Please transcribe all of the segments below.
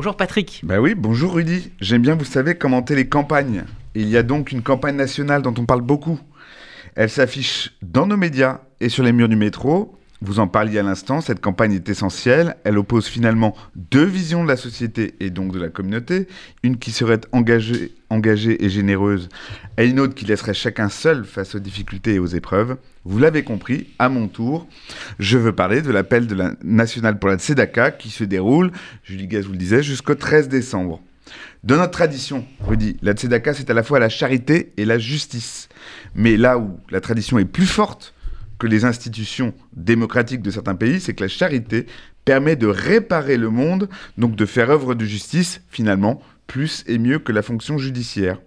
Bonjour Patrick. Bah oui, bonjour Rudy. J'aime bien, vous savez, commenter les campagnes. Il y a donc une campagne nationale dont on parle beaucoup. Elle s'affiche dans nos médias et sur les murs du métro. Vous en parliez à l'instant, cette campagne est essentielle. Elle oppose finalement deux visions de la société et donc de la communauté. Une qui serait engagée, engagée et généreuse, et une autre qui laisserait chacun seul face aux difficultés et aux épreuves. Vous l'avez compris, à mon tour, je veux parler de l'appel de la nationale pour la Tzedaka qui se déroule, Julie Gaz vous le disait, jusqu'au 13 décembre. Dans notre tradition, Rudy, la tzedaka, c'est à la fois la charité et la justice. Mais là où la tradition est plus forte que les institutions démocratiques de certains pays, c'est que la charité permet de réparer le monde, donc de faire œuvre de justice, finalement, plus et mieux que la fonction judiciaire.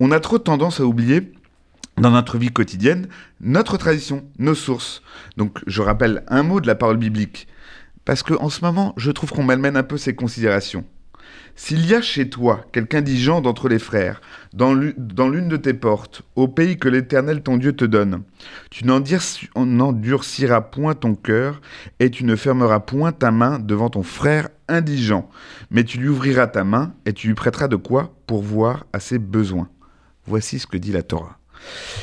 On a trop tendance à oublier dans notre vie quotidienne notre tradition, nos sources. Donc je rappelle un mot de la parole biblique, parce qu'en ce moment, je trouve qu'on malmène un peu ces considérations. S'il y a chez toi quelqu'un d'indigent d'entre les frères, dans l'une de tes portes, au pays que l'Éternel ton Dieu te donne, tu n'endurciras point ton cœur, et tu ne fermeras point ta main devant ton frère indigent, mais tu lui ouvriras ta main, et tu lui prêteras de quoi pour voir à ses besoins. Voici ce que dit la Torah.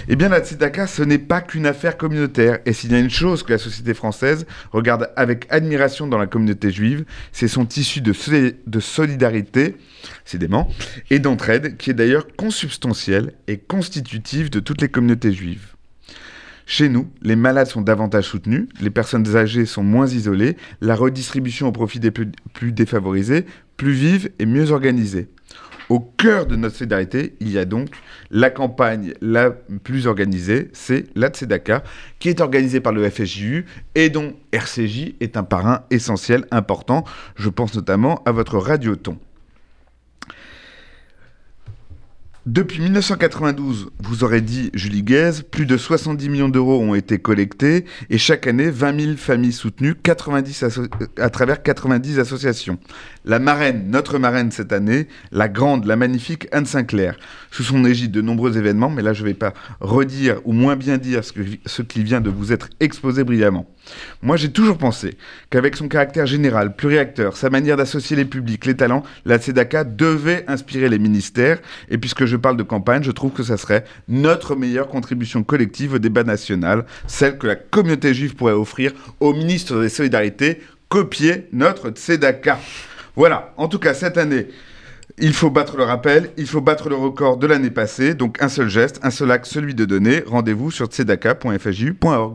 Eh bien, la tzedaka, ce n'est pas qu'une affaire communautaire. Et s'il y a une chose que la société française regarde avec admiration dans la communauté juive, c'est son tissu de, de solidarité, et d'entraide, qui est d'ailleurs consubstantiel et constitutif de toutes les communautés juives. Chez nous, les malades sont davantage soutenus, les personnes âgées sont moins isolées, la redistribution au profit des plus défavorisés, plus vive et mieux organisée. Au cœur de notre solidarité, il y a donc la campagne la plus organisée, c'est la Tzedaka, qui est organisée par le FSJU et dont RCJ est un parrain essentiel, important. Je pense notamment à votre radioton. Depuis 1992, vous aurez dit Julie Guez, plus de 70 millions d'euros ont été collectés et chaque année 20 000 familles soutenues 90 à travers 90 associations. La marraine, notre marraine cette année, la grande, la magnifique Anne Sinclair. Sous son égide de nombreux événements, mais là je ne vais pas redire ou moins bien dire ce, que, qui vient de vous être exposé brillamment. Moi j'ai toujours pensé qu'avec son caractère général, pluriacteur, sa manière d'associer les publics, les talents, la Tzedaka devait inspirer les ministères et puisque je parle de campagne, je trouve que ça serait notre meilleure contribution collective au débat national, celle que la communauté juive pourrait offrir au ministre des Solidarités, copier notre Tzedaka. Voilà, en tout cas cette année, il faut battre le rappel, il faut battre le record de l'année passée, donc un seul geste, un seul acte, celui de donner. Rendez-vous sur tzedaka.fju.org.